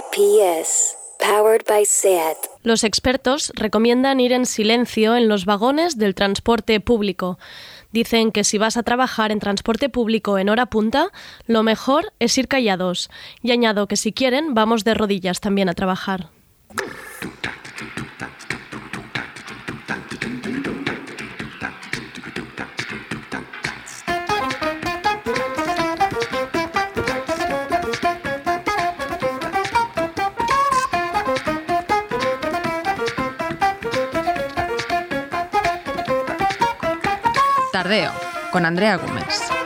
RPS, powered by SAT. Los expertos recomiendan ir en silencio en los vagones del transporte público. Dicen que si vas a trabajar en transporte público en hora punta, lo mejor es ir callados. Y añado que si quieren, vamos de rodillas también a trabajar. Con Andrea Gómez.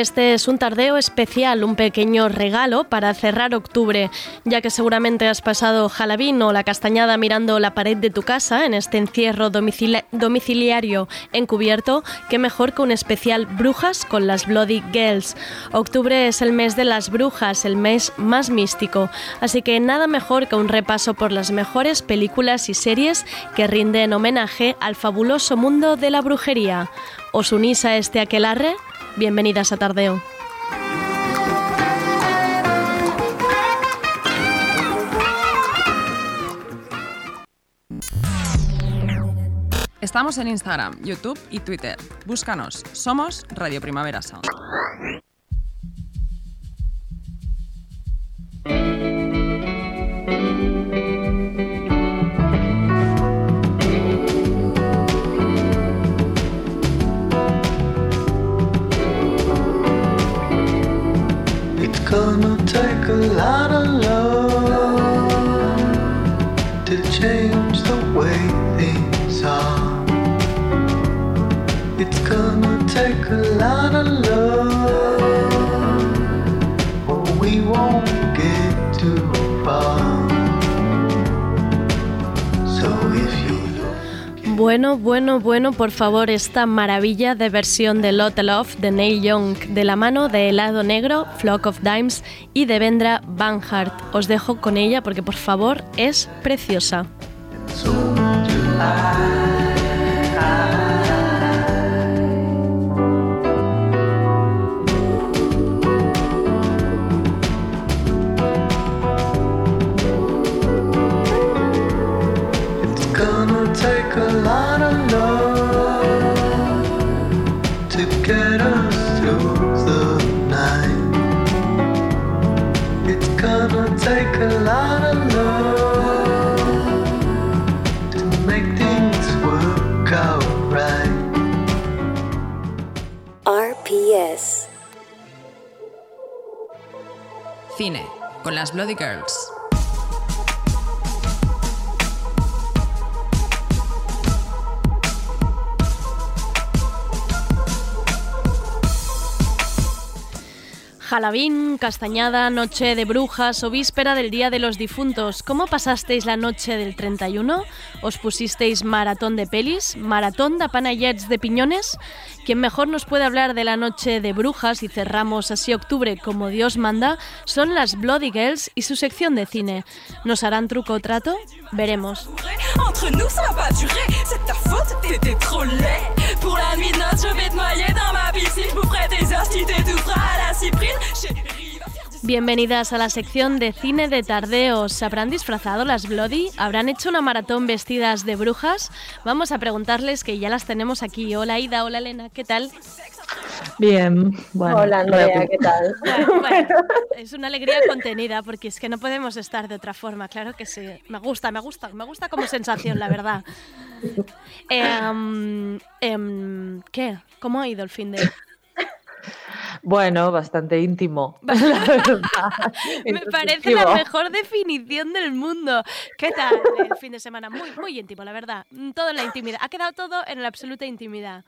Este es un tardeo especial, un pequeño regalo para cerrar octubre, ya que seguramente has pasado Halloween o la castañada mirando la pared de tu casa en este encierro domicili- domiciliario encubierto, qué mejor que un especial Brujas con las Bloody Girls. Octubre es el mes de las brujas, el mes más místico, así que nada mejor que un repaso por las mejores películas y series que rinden homenaje al fabuloso mundo de la brujería. ¿Os unís a este aquelarre? Bienvenidas a Tardeo. Estamos en Instagram, YouTube y Twitter. Búscanos. Somos Radio Primavera Sound. Lot of Bueno, bueno, bueno, por favor, esta maravilla de versión de Lot Love de Neil Young, de la mano de Helado Negro, Flock of Dimes y de Vendra Banhart. Os dejo con ella porque, por favor, es preciosa. Las Bloody Girls. Halloween, Castañada, Noche de Brujas o Víspera del Día de los Difuntos. ¿Cómo pasasteis la noche del 31? ¿Os pusisteis maratón de pelis? ¿Maratón de panayets de piñones? Quien mejor nos puede hablar de la Noche de Brujas y cerramos así octubre como Dios manda son las Bloody Girls y su sección de cine. ¿Nos harán truco o trato? Veremos. pour la nuit de noces, je vais te noyer dans ma piscine. Je boufferai tes os si t'es tout à la cyprine. Bienvenidas a la sección de cine de tardeo. ¿Se habrán disfrazado las Bloody? ¿Habrán hecho una maratón vestidas de brujas? Vamos a preguntarles que ya las tenemos aquí. Hola Ida, hola Elena, ¿qué tal? Bien, bueno. Hola Andrea, ¿qué tal? Bueno, bueno, es una alegría contenida porque es que no podemos estar de otra forma, claro que sí. Me gusta, me gusta, me gusta como sensación, la verdad. Em, em, ¿Qué? ¿Cómo ha ido el fin de...? Bueno, bastante íntimo. la verdad. Me parece la mejor definición del mundo. ¿Qué tal el fin de semana? Muy, muy íntimo, la verdad. Todo en la intimidad. Ha quedado todo en la absoluta intimidad.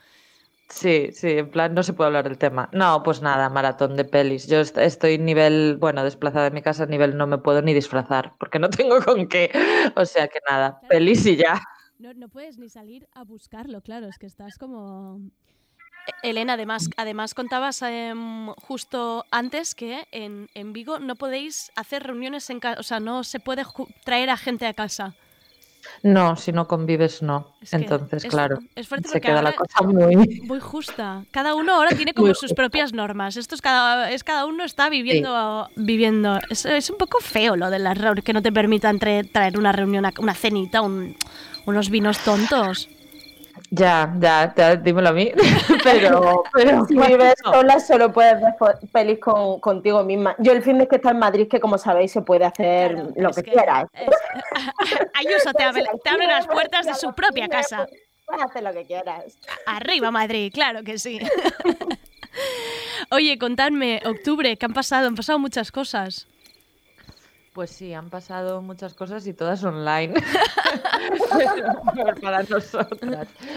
Sí, sí, en plan, no se puede hablar del tema. No, pues nada, maratón de pelis. Yo est- estoy nivel, bueno, desplazada de mi casa, nivel no me puedo ni disfrazar, porque no tengo con qué. O sea que nada, pelis y ya. No, no puedes ni salir a buscarlo, claro, es que estás como... Elena, además, además contabas em, justo antes que en, en Vigo no podéis hacer reuniones en casa, o sea, no se puede traer a gente a casa. No, si no convives, no. Es que Entonces, es- claro, es fuerte se queda la cosa muy... Muy justa. Cada uno ahora tiene como sus propias normas. Esto es cada, es cada uno está viviendo. viviendo. Es, es un poco feo lo de las reuniones que no te permitan traer, traer una reunión, una cenita, un- unos vinos tontos. Ya, ya, ya, dímelo a mí. pero, pero Si vives sola, solo puedes ver pelis con, contigo misma. Yo el fin de que está en Madrid, que como sabéis, se puede hacer Claro, lo es que, que- quieras. es- Ayuso te abre, te abre las puertas de su propia casa. Puedes hacer lo que quieras. Arriba Madrid, claro que sí. Oye, contadme, octubre, ¿qué han pasado? Han pasado muchas cosas. Pues sí, han pasado muchas cosas y todas online.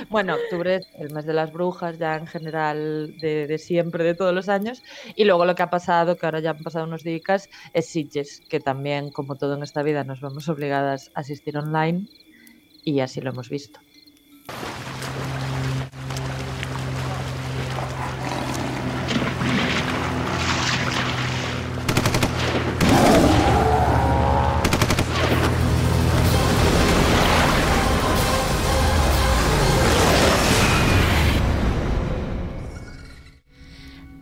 Bueno, octubre es el mes de las brujas, ya en general de, de siempre, de todos los años. Y luego lo que ha pasado, que ahora ya han pasado unos días, es Sitges, que también, como todo en esta vida, nos vemos obligadas a asistir online. Y así lo hemos visto.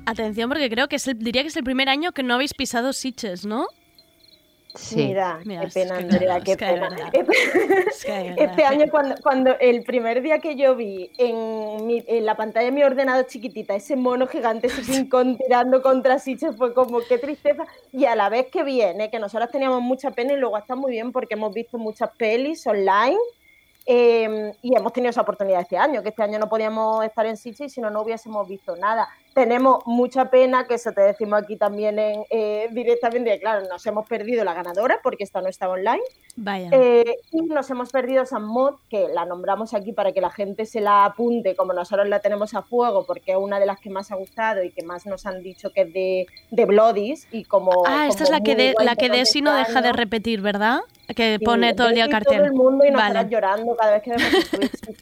Atención, porque creo que es el- diría que es el primer año que no habéis pisado Sitges, ¿no? Sí. Mira, Mira, qué es pena, que Andrea, qué pena. Este, este año, cuando, cuando el primer día que yo vi en, mi- en la pantalla de mi ordenador chiquitita ese mono gigante Kong tirando contra Sitges fue como qué tristeza. Y a la vez que viene, que nosotros teníamos mucha pena y luego está muy bien porque hemos visto muchas pelis online. eh, y hemos tenido esa oportunidad este año, que este año no podíamos estar en Sitges y si no, no hubiésemos visto nada. Tenemos mucha pena, que eso te decimos aquí también en, eh, directamente, claro, nos hemos perdido la ganadora porque esta no estaba online. Vaya. Eh, y nos hemos perdido San Mod, que la nombramos aquí para que la gente se la apunte, como nosotros la tenemos a fuego, porque es una de las que más ha gustado y que más nos han dicho que es de, de Bloodies. Y como, ah, esta es la que, de, la que Desi no deja de repetir, ¿verdad? Que Sí, pone todo el día cartel. Todo el mundo y Vale. nosotras llorando cada vez que vemos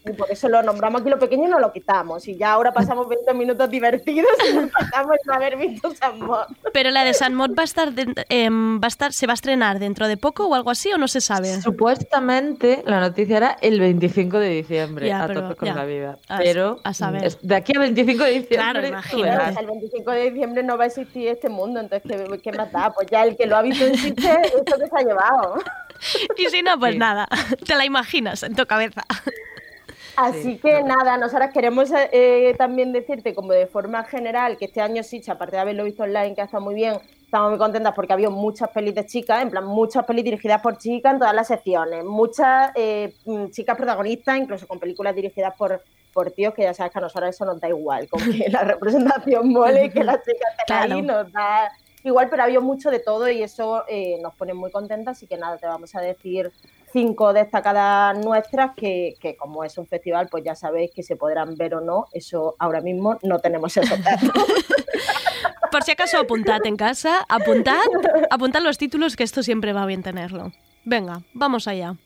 sí, por eso lo nombramos aquí lo pequeño y no lo quitamos. Y ya ahora pasamos 20 minutos divertidos nos haber visto San Mod. Pero la de San Mod va a estar, de- em, va a estar, se va a estrenar dentro de poco o algo así o no se sabe. Supuestamente la noticia era el 25 de diciembre, Ya, a pero tope con ya. la vida. A- Pero a saber. de aquí a 25 de diciembre. Claro, imagínate. Hasta el 25 de diciembre no va a existir este mundo, entonces ¿qué, qué más da? Pues ya el que lo ha visto en Sitges, esto que se ha llevado. Y si no, pues Sí. nada, te la imaginas en tu cabeza. Así Sí, que nada, nosotras queremos eh, también decirte como de forma general que este año Sitges, aparte de haberlo visto online, que ha estado muy bien, estamos muy contentas porque había muchas pelis de chicas, en plan muchas pelis dirigidas por chicas en todas las secciones, muchas eh, mm, chicas protagonistas, incluso con películas dirigidas por, por tíos, que ya sabes que a nosotros eso nos da igual, con que la representación mole y que las chicas estén Claro. ahí, nos da igual, pero había mucho de todo y eso eh, nos pone muy contentas, así que nada, te vamos a decir cinco destacadas nuestras que, que como es un festival, pues ya sabéis que se podrán ver o no, eso ahora mismo no tenemos datos. Por si acaso apuntad en casa, apuntad, apuntad los títulos que esto siempre va bien tenerlo. Venga, vamos allá.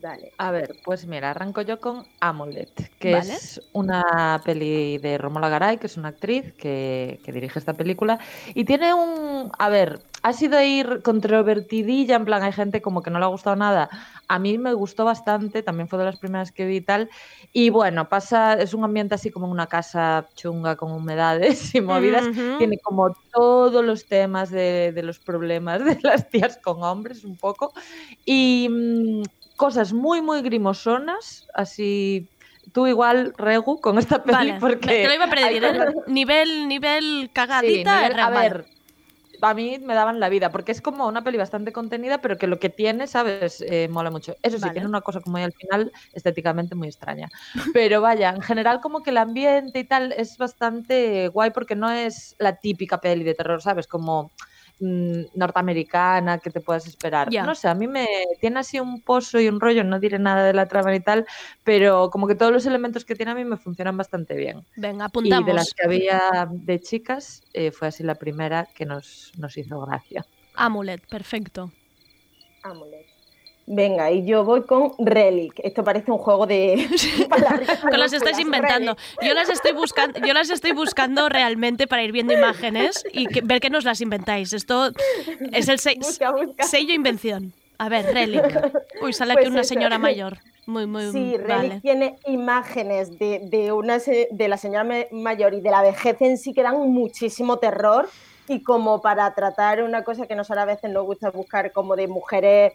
Dale. A ver, pues mira, arranco yo con Amulet, que Vale. es una peli de Romola Garay, que es una actriz que, que dirige esta película. Y tiene un. A ver, ha sido ir controvertidilla, en plan, hay gente como que no le ha gustado nada. A mí me gustó bastante, también fue de las primeras que vi y tal. Y bueno, pasa, es un ambiente así como una casa chunga con humedades y movidas. Ujú. Tiene como todos los temas de, de los problemas de las tías con hombres, un poco. Y mm, cosas muy, muy grimosonas, así. Tú igual, Regu, con esta peli, Vale, porque... te lo iba a pedir. ¿eh? Nivel, nivel Sí, cagadita. nivel- a ver, a mí me daban la vida, porque es como una peli bastante contenida, pero que lo que tiene, ¿sabes? Eh, mola mucho. Eso sí, Vale. tiene una cosa como al final, estéticamente muy extraña. Pero vaya, en general como que el ambiente y tal es bastante guay porque no es la típica peli de terror, ¿sabes? Como mm, norteamericana que te puedas esperar. Ya. No sé, a mí me tiene así un pozo y un rollo, no diré nada de la trama y tal, pero como que todos los elementos que tiene a mí me funcionan bastante bien. Venga, Y apuntamos. de las que había de chicas, eh, fue así la primera que nos, nos hizo gracia. Amulet, perfecto. Amulet. Venga, y yo voy con Relic. Esto parece un juego de Que las estáis inventando. Yo las estoy buscando, yo las estoy buscando realmente para ir viendo imágenes y que- ver que nos las inventáis. Esto es el se- Busca, busca. sello invención. A ver, Relic. Uy, sale Pues aquí una eso. señora mayor. Muy, muy Sí, Relic vale. tiene imágenes de, de, una, de la señora mayor y de la vejez en sí que dan muchísimo terror y como para tratar una cosa que nos a veces nos gusta buscar como de mujeres,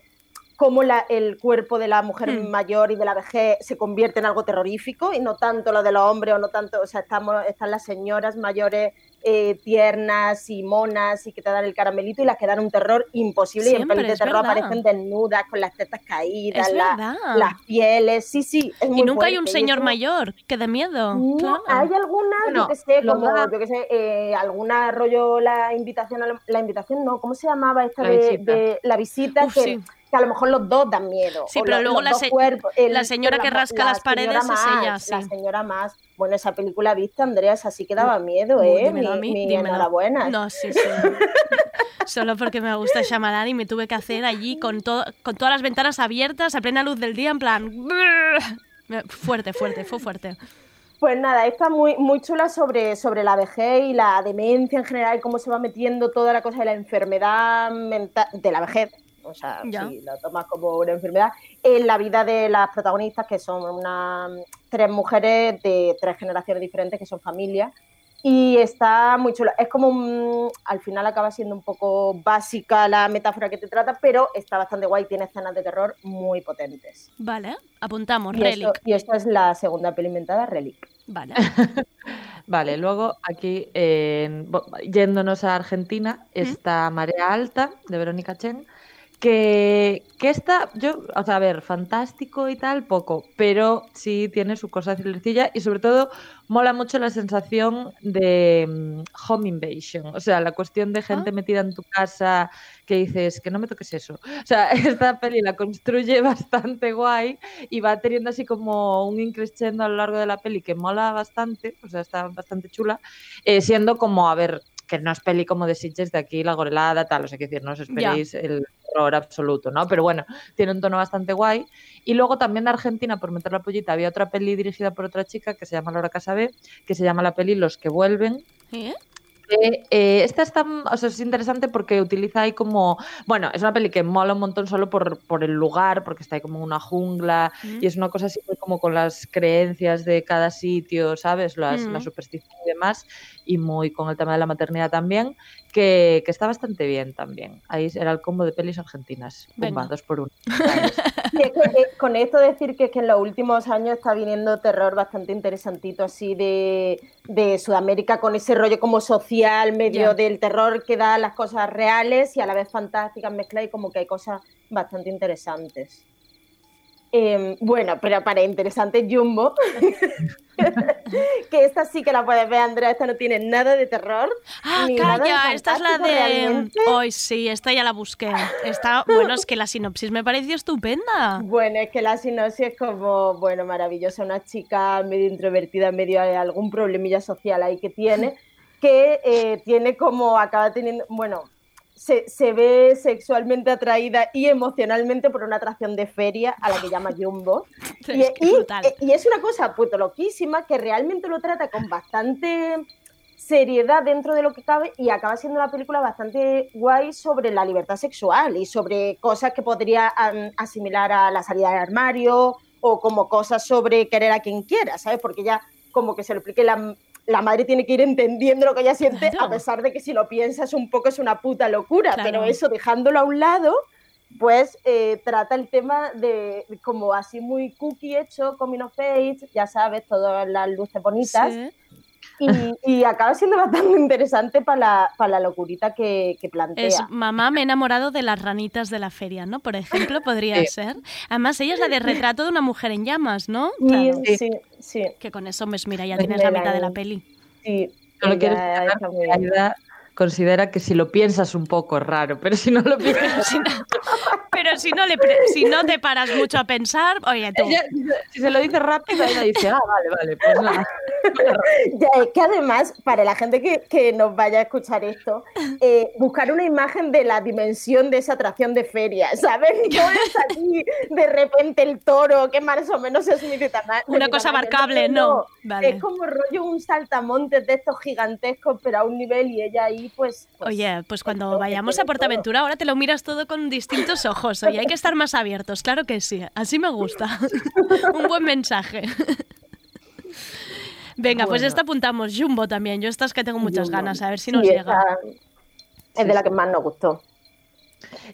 cómo la- el cuerpo de la mujer Hmm. mayor y de la vejez se convierte en algo terrorífico y no tanto lo de los hombres o no tanto, o sea, estamos, están las señoras mayores eh, tiernas y monas y que te dan el caramelito y las que dan un terror imposible y en pelis de terror verdad. aparecen desnudas con las tetas caídas, la- las pieles, sí, sí. Es Y muy nunca hay un señor eso- mayor que de miedo. No, claro. hay alguna, Bueno, yo que sé, como, da- yo que sé, eh, alguna rollo la invitación, a la, la invitación no, ¿cómo se llamaba esta La de, visita. de la visita? Uf, que, sí. Que a lo mejor los dos dan miedo. Sí, pero luego los la dos se- cuerpos, el- la señora que la- rasca la las paredes es ella, sí. La señora más. Bueno, esa película viste, Andrea, esa sí que daba miedo, Uy, ¿eh? dímelo a Mi, mí, mi dímelo. enhorabuena. No, sí, sí. Solo porque me gusta Shyamalan y me tuve que hacer allí con, to- con todas las ventanas abiertas a plena luz del día, en plan... Fuerte, fuerte, fue fuerte. Pues nada, está muy, muy chula sobre, sobre la vejez y la demencia en general, cómo se va metiendo toda la cosa de la enfermedad mental, de la vejez, o sea, Ya. si lo tomas como una enfermedad, en la vida de las protagonistas, que son una, tres mujeres de tres generaciones diferentes, que son familias, y está muy chula. Es como, un- al final acaba siendo un poco básica la metáfora que te trata, pero está bastante guay, tiene escenas de terror muy potentes. Vale, apuntamos, Y, Relic. esto- y esta es la segunda peli inventada, Relic. Vale. Vale, luego aquí, en- bo- yéndonos a Argentina, está Marea Alta, de Verónica Chen, que, que está, yo, o sea, a ver, fantástico y tal, poco, pero sí tiene su cosa cilercilla y sobre todo mola mucho la sensación de mm, home invasion, o sea, la cuestión de gente Ah. metida en tu casa que dices que no me toques eso. O sea, esta peli la construye bastante guay y va teniendo así como un increscendo a lo largo de la peli que mola bastante, o sea, está bastante chula, eh, siendo como, a ver, que no es peli como de Sitges de aquí, la gorelada, tal, o sea, que decir, no os esperéis el horror absoluto, ¿no? Pero bueno, tiene un tono bastante guay. Y luego también de Argentina, por meter la pollita, había otra peli dirigida por otra chica que se llama Laura Casabé, que se llama la peli Los que vuelven, ¿Eh? Que, eh, esta está, o sea, es interesante porque utiliza ahí como, bueno, es una peli que mola un montón solo por, por el lugar, porque está ahí como una jungla y es una cosa así muy como con las creencias de cada sitio, ¿sabes? Las, Mm. la superstición y demás, y muy con el tema de la maternidad también, que, que está bastante bien también. Ahí era el combo de pelis argentinas. Pumba, dos por uno. Y es que, con esto decir que es que en los últimos años está viniendo terror bastante interesantito así de, de Sudamérica con ese rollo como social, medio Ya. del terror que da las cosas reales y a la vez fantásticas mezcladas y como que hay cosas bastante interesantes. Em, bueno, pero para interesante Jumbo, que esta sí que la puedes ver, Andrea, esta no tiene nada de terror. Ah, ni nada de calla, esta es la de... Hoy sí, esta ya la busqué. Está... Bueno, es que la sinopsis me pareció estupenda. Bueno, es que la sinopsis es como, bueno, maravillosa, una chica medio introvertida, medio de algún problemilla social ahí que tiene, que eh, tiene como, acaba teniendo, bueno, se, se ve sexualmente atraída y emocionalmente por una atracción de feria a la que llama Jumbo. Y, que y- brutal. y es una cosa puto loquísima que realmente lo trata con bastante seriedad dentro de lo que cabe y acaba siendo una película bastante guay sobre la libertad sexual y sobre cosas que podría asimilar a la salida del armario o como cosas sobre querer a quien quiera, ¿sabes? Porque ya como que se lo explique la, la madre tiene que ir entendiendo lo que ella siente Claro. a pesar de que si lo piensas un poco es una puta locura, Claro. pero eso dejándolo a un lado pues eh, trata el tema de como así muy cookie hecho, coming of age, ya sabes, todas las luces bonitas, Sí. Y, y acaba siendo bastante interesante para la, para la locurita que, que plantea. Es mamá, me he enamorado de las ranitas de la feria, ¿no? Por ejemplo, podría Sí. ser. Además, ella es la de retrato de una mujer en llamas, ¿no? Sí, Claro. sí, sí, Que con eso, pues mira, ya Pues tienes la mitad de la eh, peli. sí. Solo quiero considera que si lo piensas un poco es raro, pero si no lo piensas... Si no- pero si no, le pre- si no te paras mucho a pensar, oye, tú. Ella, si se lo dice rápido, ella dice, ah, vale, vale, pues nada. Ya, es que además, para la gente que, que nos vaya a escuchar esto, eh, buscar una imagen de la dimensión de esa atracción de feria, ¿sabes? No es aquí de repente el toro, que más o menos es mi. Una cosa abarcable, no. Vale. Es como rollo un saltamontes de estos gigantescos, pero a un nivel y ella ahí, pues. pues, Oye, pues cuando todo, vayamos a Portaventura, ahora te lo miras todo con distintos ojos. Oye, hay que estar más abiertos, claro que sí. Así me gusta. Un buen mensaje. Venga, pues Bueno. esta apuntamos. Jumbo también. Yo estas que tengo muchas Jumbo. ganas, a ver si sí, nos esa llega. Es de la que más nos gustó.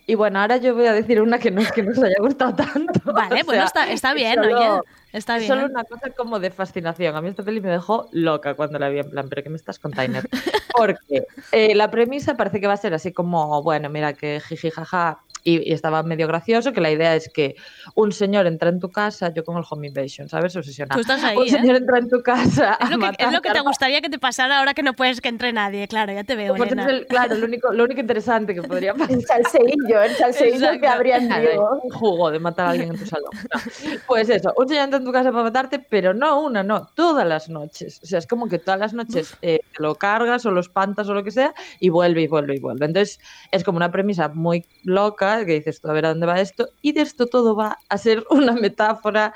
Y bueno, ahora yo voy a decir una que no es que nos haya gustado tanto. Vale, o bueno, sea, está, está es bien, solo- oye. Está es bien. Solo una cosa como de fascinación. A mí esta peli me dejó loca cuando la vi en plan, pero ¿qué me estás contando? Porque eh, la premisa parece que va a ser así como, bueno, mira que jiji jaja y, y estaba medio gracioso, que la idea es que un señor entra en tu casa, yo con el home invasion, ¿sabes? Obsesionada. Tú estás ahí, un ¿eh? señor entra en tu casa Es lo, que, es matar lo que te gustaría que te pasara ahora que no puedes que entre nadie. Claro, ya te veo, Pues Elena. el- claro, lo único, lo único interesante que podría pasar. El salseillo, el salseillo que habría en un jugo de matar a alguien en tu salón. No. Pues eso, un señor entra en tu casa para matarte, pero no una, no, todas las noches. O sea, es como que todas las noches eh, te lo cargas o lo espantas o lo que sea y vuelve y vuelve y vuelve. Entonces, es como una premisa muy loca que dices, tú a ver a dónde va esto. Y de esto todo va a ser una metáfora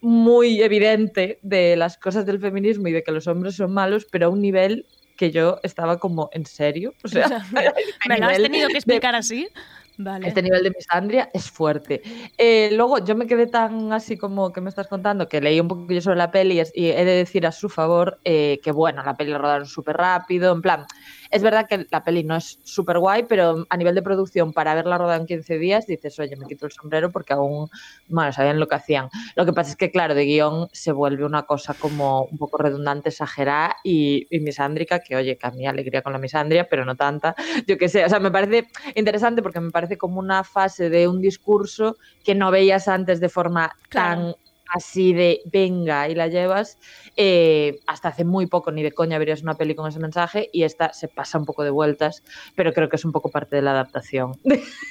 muy evidente de las cosas del feminismo y de que los hombres son malos, pero a un nivel que yo estaba como, ¿en serio? O sea, ¿Me lo has tenido que de- explicar así? Vale. este nivel de misandria es fuerte. Eh, luego yo me quedé tan así como que me estás contando que leí un poquillo sobre la peli y, he de decir a su favor eh, que bueno, la peli la rodaron súper rápido, en plan, es verdad que la peli no es súper guay, pero a nivel de producción para haberla rodado en 15 días dices, oye, me quito el sombrero porque aún, bueno, sabían lo que hacían. Lo que pasa es que claro, de guion se vuelve una cosa como un poco redundante, exagerada y, y misándrica, que oye, que a mí alegría con la misandria, pero no tanta, yo qué sé, o sea, me parece interesante porque me parece como una fase de un discurso que no veías antes de forma tan así de venga y la llevas. eh, hasta hace muy poco ni de coña verías una peli con ese mensaje y esta se pasa un poco de vueltas, pero creo que es un poco parte de la adaptación.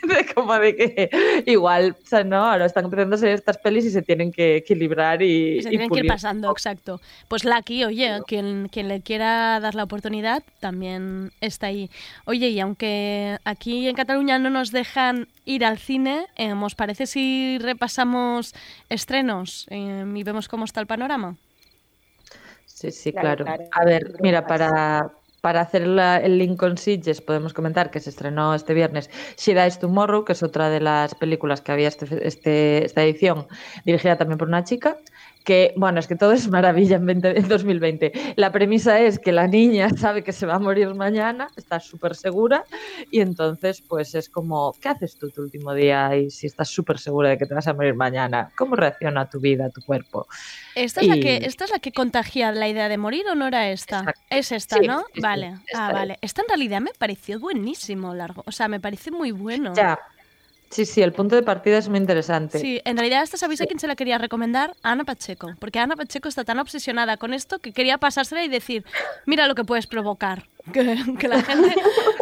De, como de que igual, o sea, no, ahora están empezando a ser estas pelis y se tienen que equilibrar y, se y tienen que ir pasando, exacto. Pues Lucky, oye, quien, quien le quiera dar la oportunidad también está ahí. Oye, y aunque aquí en Cataluña no nos dejan ir al cine, eh, ¿os parece si repasamos estrenos eh, y vemos cómo está el panorama? Sí, sí, Claro. A ver, mira, para, para hacer la- el link con Sitges podemos comentar que se estrenó este viernes She Dies Tomorrow, que es otra de las películas que había este, este- esta edición, dirigida también por una chica, que, bueno, es que todo es maravilla en, 20 en 2020. La premisa es que la niña sabe que se va a morir mañana, está súper segura, y entonces pues es como, ¿qué haces tú tu último día y si estás súper segura de que te vas a morir mañana? ¿Cómo reacciona tu vida, tu cuerpo? ¿Esta es, la que, ¿Esta es la que contagia la idea de morir o no era esta? Exacto. Es esta, Sí, ¿no? vale. esta ah, vale. Esta en realidad me pareció buenísimo, largo. O sea, me parece muy bueno. Ya. Sí, sí, el punto de partida es muy interesante. Sí, en realidad esta sabéis a quién se la quería recomendar, a Ana Pacheco, porque Ana Pacheco está tan obsesionada con esto que quería pasársela y decir, mira lo que puedes provocar, que, que la gente,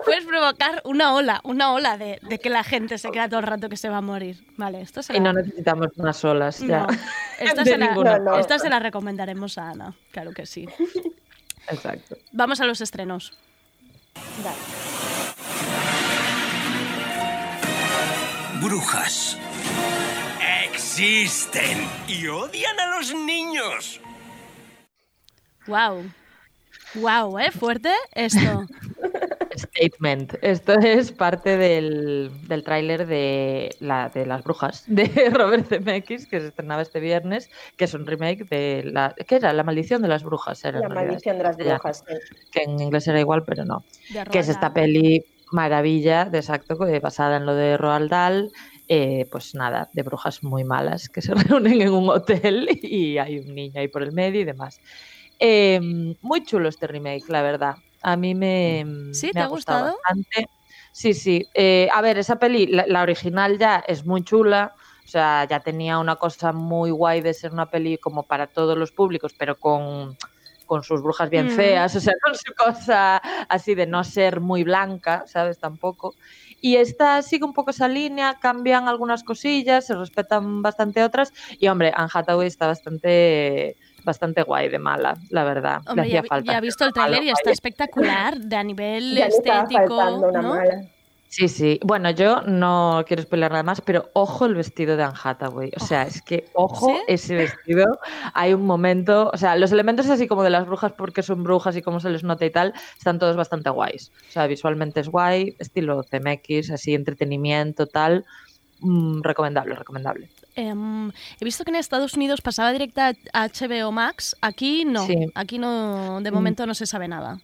puedes provocar una ola, una ola de, de que la gente se crea todo el rato que se va a morir. Vale, esto se Y no necesitamos unas olas ya. no, esta, se la, No, esta se la recomendaremos a Ana, claro que sí. Exacto. Vamos a los estrenos. Vale. Brujas. Existen y odian a los niños. Wow. Wow, ¿eh? Fuerte esto. Statement. Esto es parte del, del tráiler de, la, de Las Brujas de Robert Zemeckis, que se estrenaba este viernes, que es un remake de la... ¿Qué era? La maldición de las brujas. Era, La realidad, maldición de las ya, brujas. sí. Que en inglés era igual, pero no. Que es esta peli maravilla, de exacto, que- basada en lo de Roald Dahl. eh, pues nada, de brujas muy malas que se reúnen en un hotel y hay un niño ahí por el medio y demás. Eh, muy chulo este remake, la verdad. A mí me, ¿Sí? me ¿Te ha gustado? bastante. Sí, sí. Eh, a ver, esa peli, la, la original ya es muy chula. O sea, ya tenía una cosa muy guay de ser una peli como para todos los públicos, pero con con sus brujas bien Mm. feas, o sea, con su cosa así de no ser muy blanca, ¿sabes? Tampoco. Y esta sigue un poco esa línea, cambian algunas cosillas, se respetan bastante otras. Y hombre, Anne Hathaway está bastante, bastante guay de mala, la verdad. Le Hombre, hacía ya, falta. ya he visto el tráiler y está espectacular de a nivel Ya le estético, faltando una ¿no? mala. Sí, sí. Bueno, yo no quiero spoiler nada más, pero ojo el vestido de Anne Hathaway. O sea, es que ojo ¿Sí? ese vestido. Hay un momento, o sea, los elementos así como de las brujas porque son brujas y cómo se les nota y tal, están todos bastante guays. O sea, visualmente es guay, estilo CMX, así entretenimiento, tal. Mm, recomendable, recomendable. Em, he visto que en Estados Unidos pasaba directa a HBO Max. Aquí no. Sí. Aquí no, de momento no se sabe nada.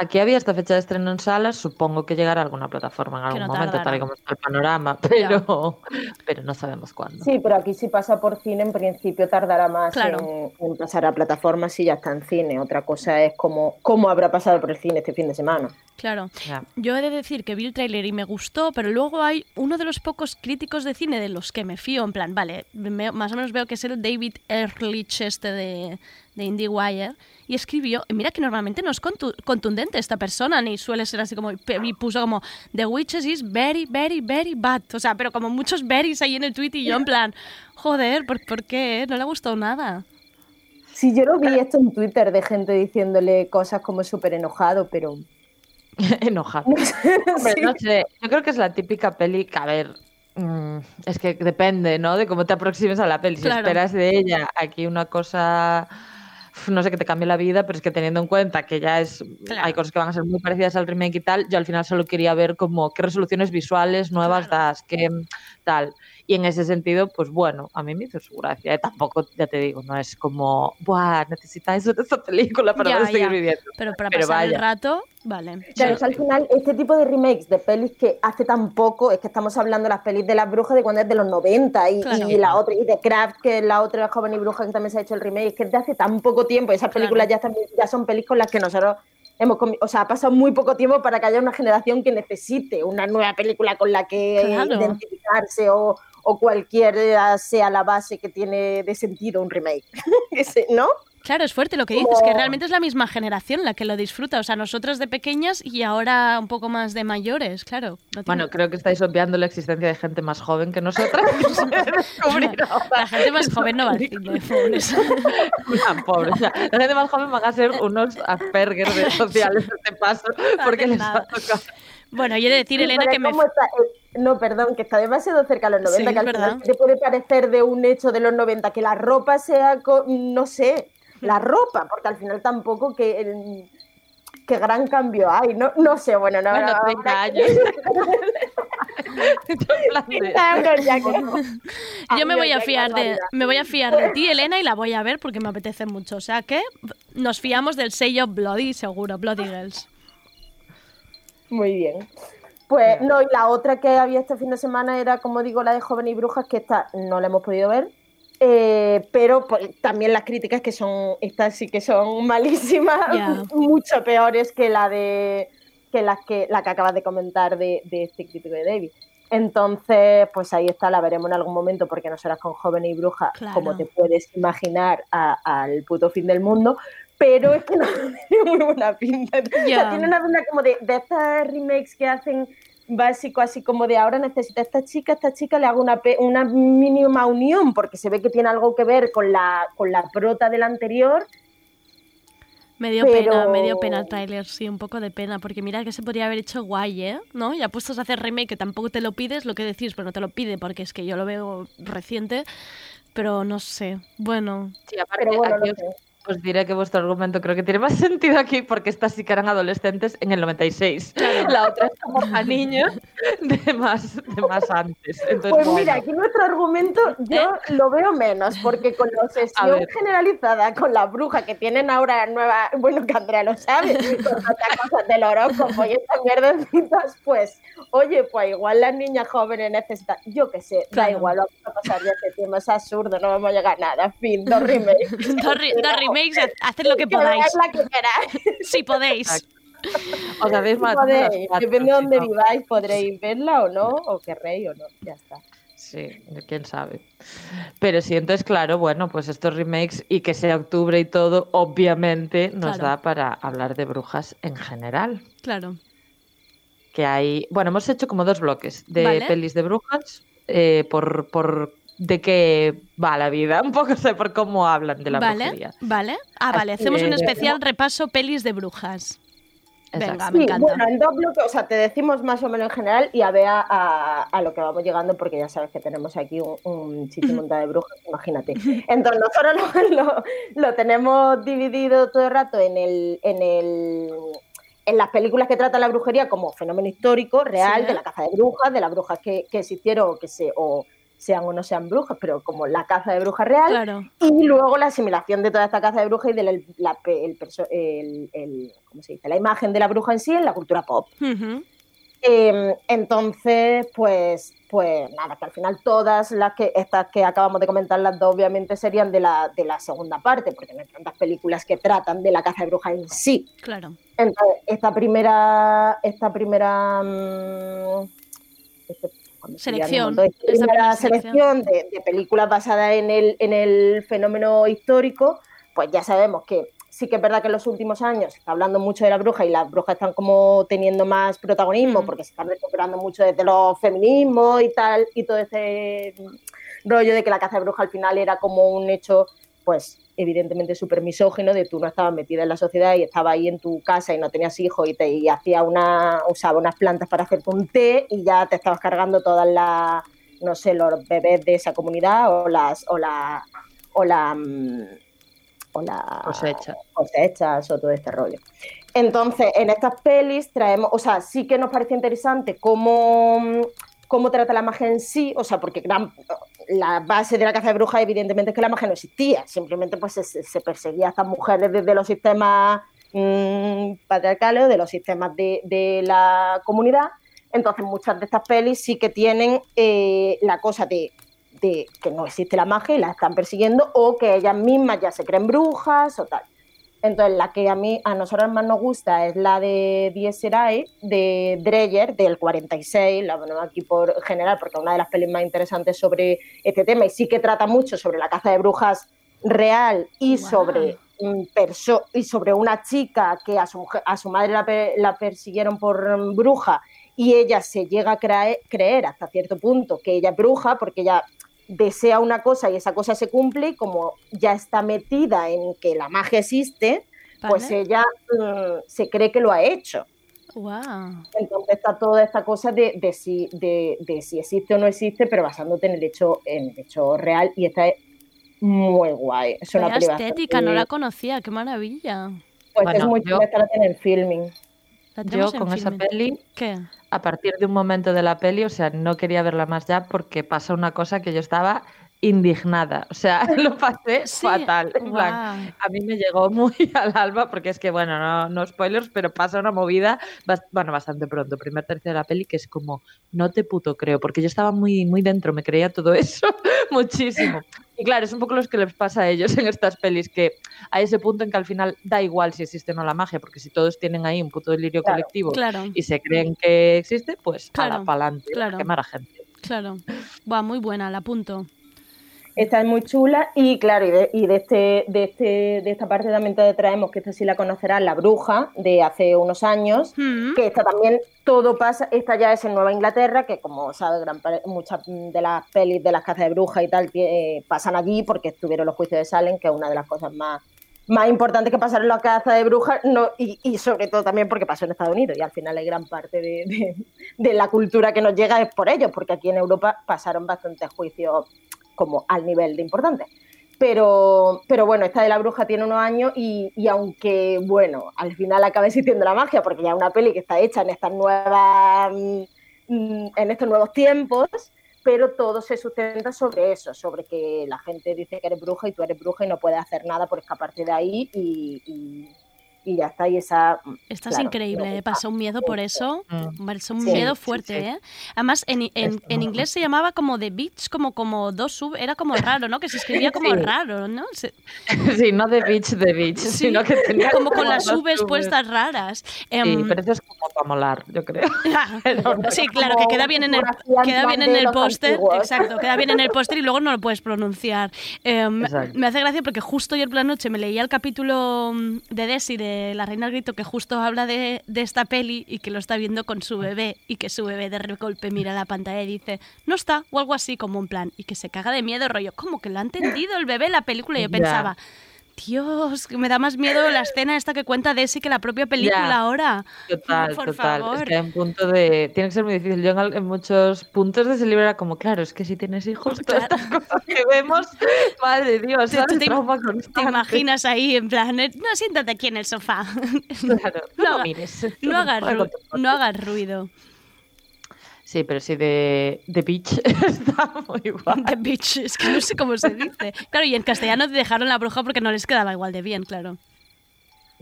Aquí había esta fecha de estreno en salas, supongo que llegará a alguna plataforma en algún no momento, tardará. tal y como está el panorama, pero, pero no sabemos cuándo. Sí, pero aquí si pasa por cine, en principio tardará más Claro. en, en pasar a plataformas si ya está en cine. Otra cosa es cómo, cómo habrá pasado por el cine este fin de semana. Claro. Yo he de decir que vi el tráiler y me gustó, pero luego hay uno de los pocos críticos de cine de los que me fío, en plan, vale, me- más o menos veo que es el David Ehrlich este de, de IndieWire, y escribió, y mira que normalmente no es contu- contundente esta persona, ni suele ser así como, y puso como, The Witches is very, very, very bad, o sea, pero como muchos berries ahí en el tweet y yo en plan, joder, ¿por, por qué? No le ha gustado nada. Sí, yo lo vi esto en Twitter de gente diciéndole cosas como súper enojado, pero... Enojado. Hombre, no sé, yo creo que es la típica peli que, a ver, mm, es que depende, ¿no? De cómo te aproximes a la peli. Si Claro. esperas de ella aquí una cosa, no sé, que te cambie la vida, pero es que teniendo en cuenta que ya es, Claro. hay cosas que van a ser muy parecidas al remake y tal, yo al final solo quería ver como qué resoluciones visuales nuevas Claro. das, qué tal. Y en ese sentido, pues bueno, a mí me hizo su gracia. ¿eh? Tampoco, ya te digo, no es como, ¡buah! Necesitáis ver esta película para Ya, poder seguir ya. viviendo. Pero para Pero pasar el rato, vale. Claro, es al final este tipo de remakes de pelis que hace tan poco, es que estamos hablando de las pelis de las brujas de cuando es de los 90 y, Claro. y la otra, y de Craft, que es la otra joven y bruja que también se ha hecho el remake, es que es de hace tan poco tiempo, y esas películas ya, están- ya son pelis con las que nosotros hemos o sea, ha pasado muy poco tiempo para que haya una generación que necesite una nueva película con la que Claro. identificarse o, o cualquiera sea la base que tiene de sentido un remake. ¿No? Claro, es fuerte lo que dices, que realmente es la misma generación la que lo disfruta. O sea, nosotras de pequeñas y ahora un poco más de mayores, claro. no tiene- Bueno, creo que estáis obviando la existencia de gente más joven que nosotras. ahora. la gente más joven no va al cine, pobres. O sea, la gente más joven van a ser unos Asperger de sociales de este paso porque les va nada. a tocar. Bueno, y he de decir, Sí, Elena, que me... Eh, No, perdón, que está demasiado cerca a los 90, Sí, que al final te puede parecer de un hecho de los 90, que la ropa sea, no sé, la ropa, porque al final tampoco que... el- Qué gran cambio hay, no, no sé, bueno, no, Bueno, no, 30 habrá- años. En plan de- 30 euros ya que- Yo me voy a fiar de, me voy a fiar de ti, Elena, y la voy a ver porque me apetece mucho. O sea que nos fiamos del sello Bloody, seguro, Bloody Girls. Muy bien. Pues no, y la otra que había este fin de semana era, como digo, la de Joven y Brujas, que esta no la hemos podido ver. Eh, pero pues, también las críticas que son, estas sí que son malísimas, mucho peores que la de que las que la que acabas de comentar de, de este crítico de David. Entonces, pues ahí está, la veremos en algún momento, porque nosotras con Joven y Bruja, Claro. como te puedes imaginar, al puto fin del mundo, pero es que no tiene muy buena pinta. O sea, tiene una pinta como de, de estas remakes que hacen básico, así como de ahora necesita esta chica, esta chica le hago una, mínima unión, porque se ve que tiene algo que ver con la, con la prota del anterior. Me dio Pero- pena, me dio pena el tráiler, sí, un poco de pena, porque mira que se podría haber hecho guay, ¿eh? ¿No? Ya puestos a hacer remake, que tampoco te lo pides, lo que decís, pero no te lo pide, porque es que yo lo veo reciente, pero no sé. Bueno, Sí, aparte, Pero bueno, aquí no sé. Os diré que vuestro argumento creo que tiene más sentido aquí porque estas sí que eran adolescentes en el 96. La otra es como a niños de más, de más antes. Entonces, Pues bueno, mira, aquí nuestro argumento yo lo veo menos, porque con la obsesión generalizada con la bruja que tienen ahora nueva, bueno, que Andrea lo sabe, con otras cosas del horóscopo y estas mierdecitas, pues, oye, pues igual las niñas jóvenes necesitan, yo qué sé, da Claro. igual, vamos a pasar ya este tema, es absurdo, no vamos a llegar a nada, fin, dos remakes. dos, re- dos remakes, ha- haced lo que podáis, la que si podéis. os habéis matado Podéis, las cuatro, depende de si dónde no. viváis, podréis verla o no, o querréis o no, ya está. sí, quién sabe. Pero sí, entonces, claro, bueno, pues estos remakes y que sea octubre y todo, obviamente nos Claro. da para hablar de brujas en general. Claro. Que hay, bueno, hemos hecho como dos bloques de Vale. pelis de brujas eh, por, por de qué va la vida, un poco sé por cómo hablan de la vale, brujería. vale. Ah, Así vale, hacemos un especial repaso pelis de brujas. Venga, me Sí, encanta. bueno, en dos bloques, o sea, te decimos más o menos en general y a ver a, a- a lo que vamos llegando, porque ya sabes que tenemos aquí un, un sitio montado de brujas, imagínate. Entonces, nosotros lo, lo- lo tenemos dividido todo el rato en el. En el en las películas que tratan la brujería como fenómeno histórico, real, Sí. de la caza de brujas, de las brujas que, que existieron o que se, o sean o no sean brujas, pero como la caza de brujas real, Claro. y luego la asimilación de toda esta caza de brujas y de la, la- el perso- el- el- ¿cómo se dice? la imagen de la bruja en sí en la cultura pop. Eh, entonces, pues, pues nada, que al final todas las que estas que acabamos de comentar, las dos obviamente serían de la, de la segunda parte, porque no hay tantas películas que tratan de la caza de brujas en sí. Claro. Entonces, esta primera, esta primera mm, este- cuando Selección, primera primera selección. de, de películas basadas en el, en el fenómeno histórico, pues ya sabemos que sí que es verdad que en los últimos años se está hablando mucho de la bruja y las brujas están como teniendo más protagonismo porque se están recuperando mucho desde los feminismos y tal, y todo ese rollo de que la caza de bruja al final era como un hecho, pues evidentemente súper misógino, de tú no estabas metida en la sociedad y estabas ahí en tu casa y no tenías hijos y te y hacía una, usaba unas plantas para hacerte un té y ya te estabas cargando todas las, no sé, los bebés de esa comunidad o las, o la, o la, mm, o la Cosecha. cosechas o todo este rollo. Entonces, en estas pelis traemos, o sea, sí que nos parece interesante cómo, cómo trata la magia en sí, o sea, porque gran- la base de la caza de brujas evidentemente es que la magia no existía, simplemente pues se, se perseguía a estas mujeres desde los sistemas mm, patriarcales o de los sistemas de, de la comunidad. Entonces, muchas de estas pelis sí que tienen eh, la cosa de de que no existe la magia y la están persiguiendo o que ellas mismas ya se creen brujas o tal. Entonces, la que a mí, a nosotros más nos gusta es la de Die Serai, de Dreyer, del 46, la ponemos aquí por general porque es una de las pelis más interesantes sobre este tema y sí que trata mucho sobre la caza de brujas real y, Guau. sobre, perso- y sobre una chica que a su, a su madre la, la persiguieron por bruja y ella se llega a creer, creer hasta cierto punto que ella es bruja porque ella desea una cosa y esa cosa se cumple y como ya está metida en que la magia existe, pues ella mm, se cree que lo ha hecho. Wow. Entonces está toda esta cosa de, de si, de, de si existe o no existe, pero basándote en el hecho, en el hecho real y esta es muy guay. Es una estética, no la conocía, qué maravilla. Pues es Bueno, muy yo- chula esta la tiene en filming. La Yo con esa Filmin. peli, ¿Qué? A partir de un momento de la peli, o sea, no quería verla más ya porque pasa una cosa que yo estaba indignada. O sea, lo pasé Sí, fatal. En plan, guau. a mí me llegó muy al alma porque es que, bueno, no, no spoilers, pero pasa una movida, bueno, bastante pronto, primer tercio de la peli, que es como, no te puto creo, porque yo estaba muy, muy dentro, me creía todo eso muchísimo. Y claro, es un poco lo que les pasa a ellos en estas pelis, que hay ese punto en que al final da igual si existe o no la magia, porque si todos tienen ahí un puto delirio Claro, colectivo Claro, y se creen que existe, pues para pa'lante, a claro. quemar a gente. claro. Buah, muy buena, la apunto. Esta es muy chula y claro, y de, y de este, de este, de esta parte también te traemos, que esta sí la conocerás, La Bruja, de hace unos años, Mm, que esta también todo pasa, esta ya es en Nueva Inglaterra, que como sabes, gran muchas de las pelis de las cazas de brujas y tal eh, pasan allí porque estuvieron los juicios de Salem, que es una de las cosas más, más importantes que pasaron en la caza de brujas, no, y, y sobre todo también porque pasó en Estados Unidos, y al final hay gran parte de, de- de la cultura que nos llega es por ellos, porque aquí en Europa pasaron bastantes juicios como al nivel de importante. Pero, pero bueno, esta de la bruja tiene unos años y, y aunque, bueno, al final acaba existiendo la magia, porque ya es una peli que está hecha en estas nuevas, mm, mm, en estos nuevos tiempos, pero todo se sustenta sobre eso, sobre que la gente dice que eres bruja y tú eres bruja y no puedes hacer nada por escaparte de ahí y- y ya está. Y esa. Esta es claro, increíble, ¿eh? pasó un miedo por eso. Mm. Es un Sí, miedo fuerte, sí. ¿eh? Además, en, en, inglés se llamaba como The Beach, como, como dos sub, era como raro, ¿no? Que se escribía como Sí. raro, ¿no? Se- Sí, no de beach, de beach, Sí, sino que tenía como con las Vs. puestas raras. Sí, Em, pero eso es como para molar, yo creo. sí, claro, que queda bien en el, queda bien en el póster. Exacto, queda bien en el póster y luego no lo puedes pronunciar. Em, me hace gracia porque justo ayer por la noche me leía el capítulo mm, de Desi de La Reina del Grito que justo habla de, de esta peli y que lo está viendo con su bebé y que su bebé de golpe mira la pantalla y dice, no está, o algo así como un plan, y que se caga de miedo, rollo, como que lo ha entendido el bebé la película y yo pensaba... Dios, que me da más miedo la escena esta que cuenta Desi que la propia película Ya. ahora. Total, Por total. favor. Es que hay un punto de. Tiene que ser muy difícil. Yo en, muchos puntos de ese libro era como, claro, es que si tienes hijos, todas estas cosas que vemos, madre Dios, ¿sabes? te- Te imaginas ahí en plan, eh, no, siéntate aquí en el sofá. Claro, no, No mires. No hagas, no hagas ruido. Sí, pero sí de, de Beach está muy guay. The bitch, es que no sé cómo se dice. Claro, y en castellano te dejaron la bruja porque no les quedaba igual de bien, claro.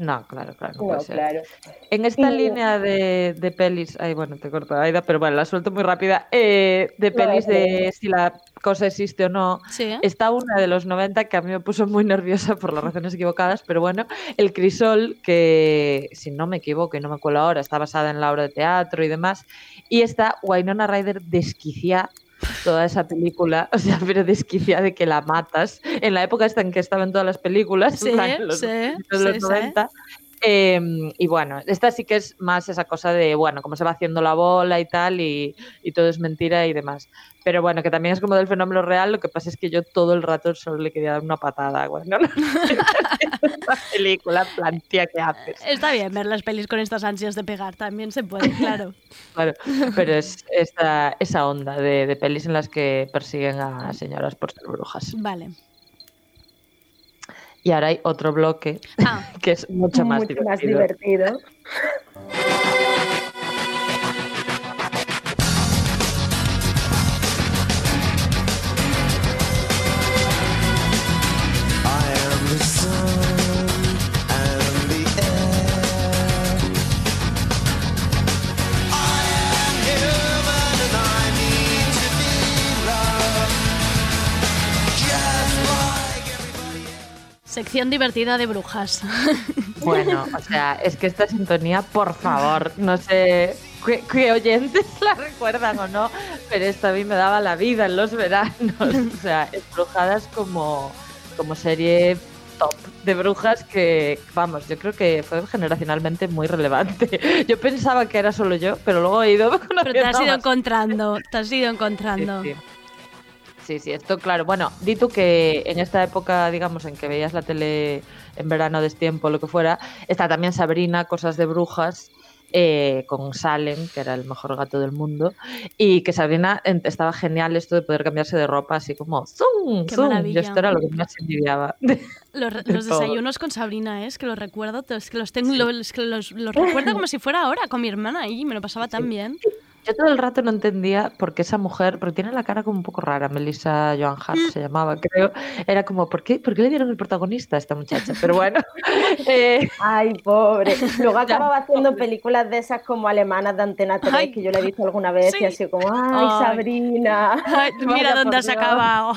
No, claro, claro. No No, puede ser. claro. En esta Y- línea de, de pelis, ay, bueno, te corto Aida, pero bueno, la suelto muy rápida. eh, de pelis de si la cosa existe o no. Sí. Está una de los 90 que a mí me puso muy nerviosa por las razones equivocadas, pero bueno, El Crisol, que si no me equivoco y no me acuerdo ahora, está basada en la obra de teatro y demás. Y está Wynonna Ryder desquicia toda esa película, o sea, pero desquicia de que la matas. En la época esta en que estaba en todas las películas, Sí, en los, sí, los sí, sí. 90. Eh, y bueno, esta sí que es más esa cosa de, bueno, cómo se va haciendo la bola y tal, y, y todo es mentira y demás. Pero bueno, que también es como del fenómeno real, lo que pasa es que yo todo el rato solo le quería dar una patada, bueno, esta película, en plan, tía, ¿qué haces? Está bien ver las pelis con estas ansias de pegar, también se puede, claro. Claro, pero es esta, esa onda de, de pelis en las que persiguen a señoras por ser brujas. Vale. Y ahora hay otro bloque Ah, que es mucho más Mucho más divertido. Sección divertida de brujas. Bueno, o sea, es que esta sintonía, por favor, no sé qué, qué oyentes la recuerdan o no, pero esta a mí me daba la vida en los veranos. O sea, Embrujadas como, como serie top de brujas que, vamos, yo creo que fue generacionalmente muy relevante. Yo pensaba que era solo yo, pero luego he ido Pero te has ido encontrando, te has ido encontrando. Sí, sí. Sí, sí, esto claro. Bueno, di tú que en esta época, digamos, en que veías la tele en verano, destiempo, lo que fuera, está también Sabrina, Cosas de Brujas, eh, con Salem, que era el mejor gato del mundo, y que Sabrina estaba genial esto de poder cambiarse de ropa así como ¡zum! Qué ¡zum! maravilla. Yo esto era lo que más envidiaba. Los, re- de los desayunos con Sabrina, ¿eh? es que los recuerdo, es que los tengo, que los, los recuerdo como si fuera ahora con mi hermana y me lo pasaba tan bien. Yo todo el rato no entendía por qué esa mujer, pero tiene la cara como un poco rara, Melissa Joan Hart Mm. se llamaba, creo. Era como, ¿por qué, ¿por qué le dieron el protagonista a esta muchacha? Pero bueno, eh, Ay, pobre. Luego acababa haciendo películas de esas como alemanas de Antena 3, Ay. que yo le he visto alguna vez Sí. y así como, ay, Ay. Sabrina. Ay, mira dónde has Dios. acabado.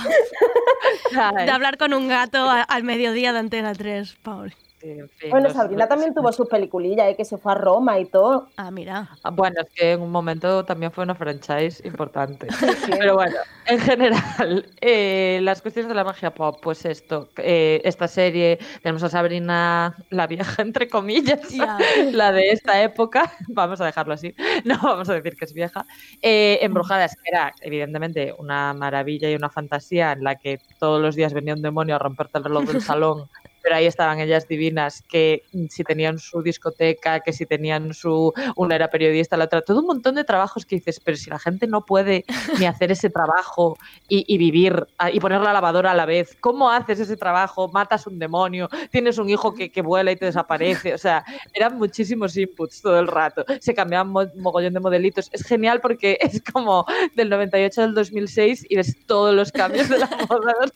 De hablar con un gato al mediodía de Antena 3, pobre. Sí, en fin, Bueno, los- Sabrina los- también tuvo sus peliculillas, ¿eh? que se fue a Roma y todo. Ah, mira. Ah, Bueno, es que en un momento también fue una franchise importante. Pero bueno, en general, eh, las cuestiones de la magia pop, pues esto, eh, esta serie, tenemos a Sabrina la vieja, entre comillas, Ya. la de esta época, vamos a dejarlo así, no vamos a decir que es vieja. Eh, Embrujadas, que era evidentemente una maravilla y una fantasía en la que todos los días venía un demonio a romperte el reloj del salón. Pero ahí estaban ellas divinas, que si tenían su discoteca, que si tenían su. Una era periodista, la otra. Todo un montón de trabajos que dices, pero si la gente no puede ni hacer ese trabajo y, vivir ah, y poner la lavadora a la vez, ¿cómo haces ese trabajo? Matas un demonio, tienes un hijo que, que vuela y te desaparece. O sea, eran muchísimos inputs todo el rato. Se cambiaban mo- mogollón de modelitos. Es genial porque es como del 98 al 2006 y ves todos los cambios de la moda dos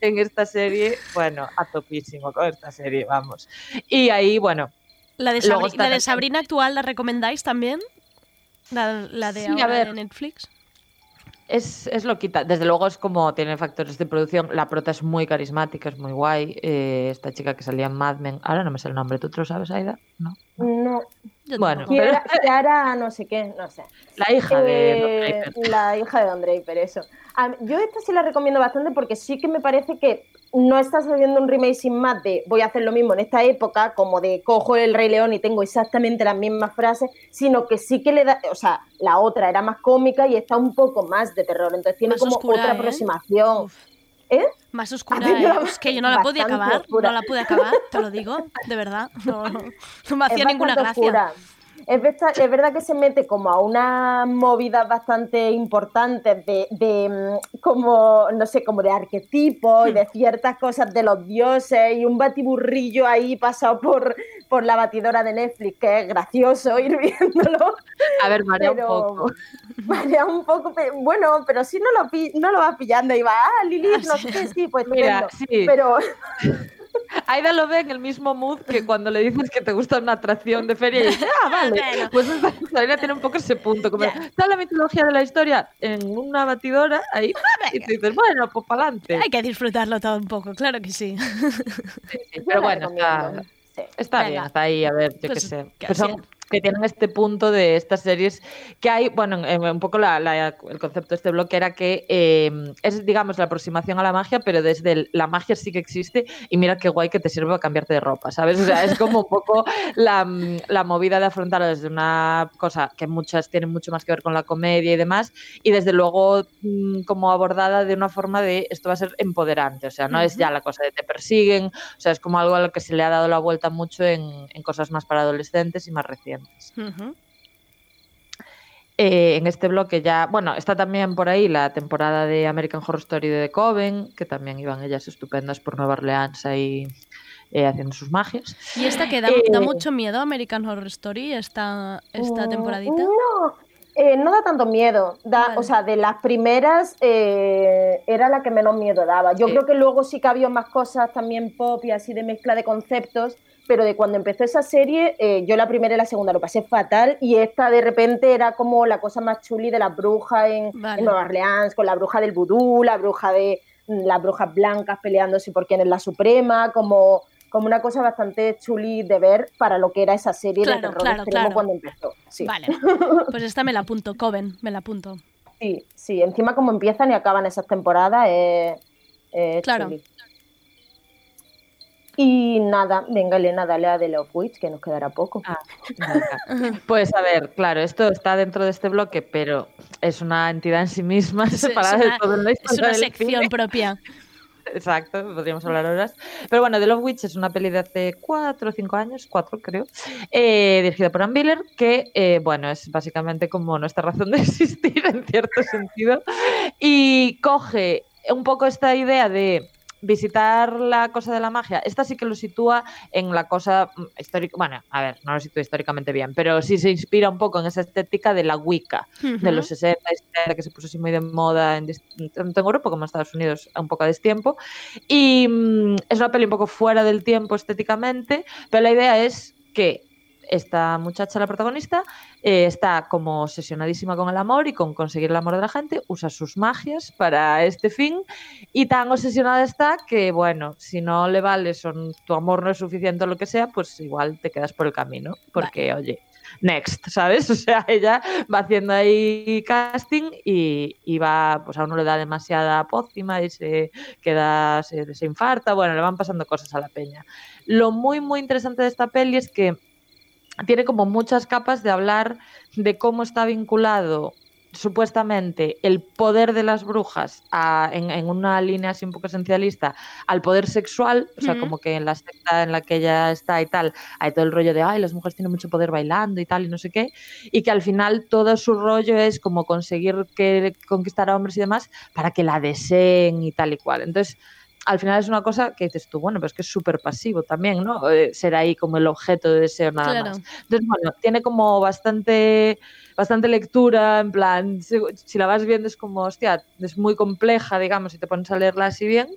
en esta serie. Bueno, a tope. Con esta serie, vamos. Y ahí, bueno, ¿La de, Sabri- la Sabrina actual la recomendáis también? La, la de Sí, ahora a ver. de Netflix. Es, es loquita. Desde luego es como tiene factores de producción. La prota es muy carismática, es muy guay. Eh, esta chica que salía en Mad Men. Ahora no me sé el nombre. ¿Tú te lo sabes, Aida? No. No, Yo Bueno, pero- Kiara, no sé qué, no sé. La hija de Don Eh, Draper. La hija de Don Draper, eso. Yo esta sí la recomiendo bastante porque sí que me parece que no estás haciendo un remake sin más de voy a hacer lo mismo en esta época, como de cojo el Rey León y tengo exactamente las mismas frases, sino que sí que le da, o sea, la otra era más cómica y está un poco más de terror, entonces tiene Más como oscura, otra ¿eh? aproximación. Uf. ¿Eh? Más oscura, ¿eh? Es que yo no la bastante acabar. oscura. No la pude acabar, te lo digo, de verdad. No, no, me hacía es ninguna gracia. oscura. Es, verdad que se mete como a unas movidas bastante importantes de, de, mm, como, no sé, como de arquetipos y de ciertas cosas de los dioses y un batiburrillo ahí pasado por, por la batidora de Netflix, que es gracioso ir viéndolo. A ver, marea un pero poco. marea un poco, pe- bueno, pero sí no lo, no lo va pillando y va, ah, Lilith, no sé qué, sí, pues Mira, sí. Pero Aida lo ve en el mismo mood que cuando le dices que te gusta una atracción de feria y dice, ah, vale. Bueno. Pues Sabrina tiene un poco ese punto. Como, está la mitología de la historia en una batidora ahí. Y tú dices, bueno, pues para adelante. Hay que disfrutarlo todo un poco, claro que sí. Pero bueno, está, sí. Está Venga. bien, está ahí, a ver, yo qué Pues, sé. son- así- que tienen este punto de estas series que hay, bueno, en- en un poco la- la- el concepto de este bloque era que eh, es, digamos, la aproximación a la magia, pero desde el- la magia sí que existe y mira qué guay que te sirve para cambiarte de ropa, ¿sabes? O sea, es como un poco la, la movida de afrontarlo desde una cosa que muchas tienen mucho más que ver con la comedia y demás, y desde luego mm, como abordada de una forma de esto va a ser empoderante, o sea, no es ya la cosa de te persiguen, o sea, es como algo a lo que se le ha dado la vuelta mucho en, en cosas más para adolescentes y más recientes. Eh, en este bloque ya, bueno, está también por ahí la temporada de American Horror Story de The Coven, que también iban ellas estupendas por Nueva Orleans ahí eh, haciendo sus magias. Y esta que da, Eh, da mucho miedo, American Horror Story, esta, esta Mm, temporadita. No, eh, no da tanto miedo. Da, Vale. O sea, de las primeras eh, era la que menos miedo daba. Yo Sí. creo que luego sí que había más cosas también pop y así de mezcla de conceptos, pero de cuando empezó esa serie, eh, yo la primera y la segunda lo pasé fatal y esta de repente era como la cosa más chuli de las brujas en, Vale. en Nueva Orleans, con la bruja del vudú, la bruja de las brujas blancas peleándose por quién es la suprema, como como una cosa bastante chuli de ver para lo que era esa serie Claro, de terror claro, extremo claro. cuando empezó. Sí. Vale, pues esta me la apunto, Coven, me la apunto. Sí, sí, encima como empiezan y acaban esas temporadas Claro. chuli. Y nada, venga Elena, dale a The Love Witch, que nos quedará poco. Ah. Pues a ver, claro, esto está dentro de este bloque, pero es una entidad en sí misma, Es, es separada de una, todo la es una sección cine. propia. Exacto, podríamos hablar horas. Pero bueno, The Love Witch es una peli de hace cuatro o cinco años, cuatro creo, eh, dirigida por Ann Miller, que, eh, bueno, es básicamente como nuestra razón de existir en cierto sentido. Y coge un poco esta idea de visitar la cosa de la magia. Esta sí que lo sitúa en la cosa histórica, bueno, a ver, no lo sitúa históricamente bien, pero sí se inspira un poco en esa estética de la Wicca de Ujú. los 60 y 70, que se puso así muy de moda en, tanto en Europa como en Estados Unidos a un poco a destiempo. Y mm, es una peli un poco fuera del tiempo estéticamente, pero la idea es que esta muchacha, la protagonista, eh, está como obsesionadísima con el amor y con conseguir el amor de la gente, usa sus magias para este fin y tan obsesionada está que, bueno, si no le vales o tu amor no es suficiente o lo que sea, pues igual te quedas por el camino, porque, oye, next, ¿sabes? O sea, ella va haciendo ahí casting y, y va, pues a uno le da demasiada pócima y se queda, se, se infarta, bueno, le van pasando cosas a la peña. Lo muy, muy interesante de esta peli es que tiene como muchas capas de hablar de cómo está vinculado supuestamente el poder de las brujas a- en, en una línea así un poco esencialista al poder sexual, o sea, como que en la secta en la que ella está y tal, hay todo el rollo de, ay, las mujeres tienen mucho poder bailando y tal, y no sé qué, y que al final todo su rollo es como conseguir que conquistar a hombres y demás para que la deseen y tal y cual. Entonces, al final es una cosa que dices tú, bueno, pero es que es súper pasivo también, ¿no? Eh, ser ahí como el objeto de deseo nada Claro. más. Entonces, bueno, tiene como bastante, bastante lectura, en plan, si, si la vas viendo es como, hostia, es muy compleja, digamos, si te pones a leerla así bien.